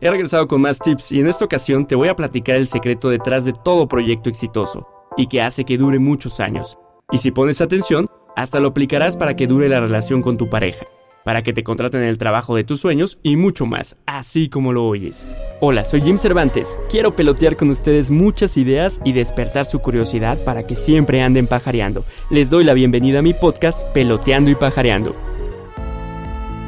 he regresado con más tips y en esta ocasión te voy a platicar el secreto detrás de todo proyecto exitoso y que hace que dure muchos años. Y si pones atención, hasta lo aplicarás para que dure la relación con tu pareja, para que te contraten en el trabajo de tus sueños y mucho más, así como lo oyes. Hola, soy Jim Cervantes. Quiero pelotear con ustedes muchas ideas y despertar su curiosidad para que siempre anden pajareando. Les doy la bienvenida a mi podcast Peloteando y Pajareando.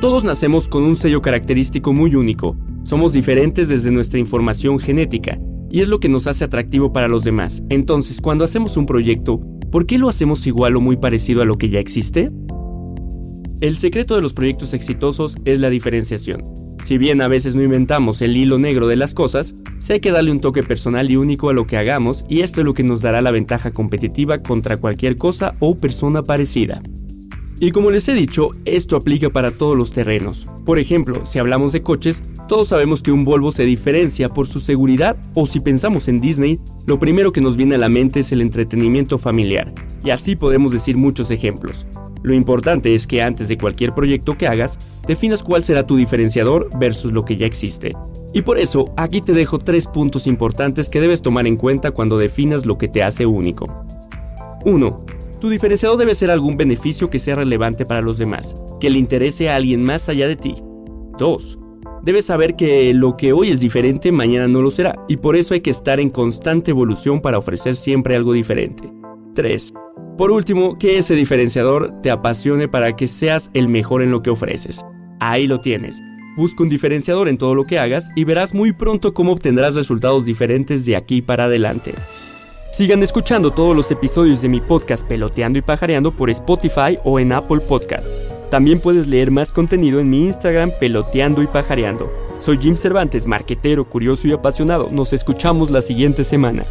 Todos nacemos con un sello característico muy único. Somos diferentes desde nuestra información genética y es lo que nos hace atractivo para los demás. Entonces, cuando hacemos un proyecto, ¿por qué lo hacemos igual o muy parecido a lo que ya existe? El secreto de los proyectos exitosos es la diferenciación. Si bien a veces no inventamos el hilo negro de las cosas, sí hay que darle un toque personal y único a lo que hagamos y esto es lo que nos dará la ventaja competitiva contra cualquier cosa o persona parecida. Y como les he dicho, esto aplica para todos los terrenos. Por ejemplo, si hablamos de coches, todos sabemos que un Volvo se diferencia por su seguridad o si pensamos en Disney, lo primero que nos viene a la mente es el entretenimiento familiar. Y así podemos decir muchos ejemplos. Lo importante es que antes de cualquier proyecto que hagas, definas cuál será tu diferenciador versus lo que ya existe. Y por eso, aquí te dejo tres puntos importantes que debes tomar en cuenta cuando definas lo que te hace único. 1. Tu diferenciador debe ser algún beneficio que sea relevante para los demás, que le interese a alguien más allá de ti. 2. Debes saber que lo que hoy es diferente mañana no lo será, y por eso hay que estar en constante evolución para ofrecer siempre algo diferente. 3. Por último, que ese diferenciador te apasione para que seas el mejor en lo que ofreces. Ahí lo tienes. Busca un diferenciador en todo lo que hagas y verás muy pronto cómo obtendrás resultados diferentes de aquí para adelante. Sigan escuchando todos los episodios de mi podcast Peloteando y Pajareando por Spotify o en Apple Podcast. También puedes leer más contenido en mi Instagram Peloteando y Pajareando. Soy Jim Cervantes, marquetero, curioso y apasionado. Nos escuchamos la siguiente semana.